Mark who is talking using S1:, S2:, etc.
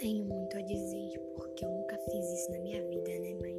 S1: tenho muito a dizer, tipo, porque eu nunca fiz isso na minha vida, né? Mas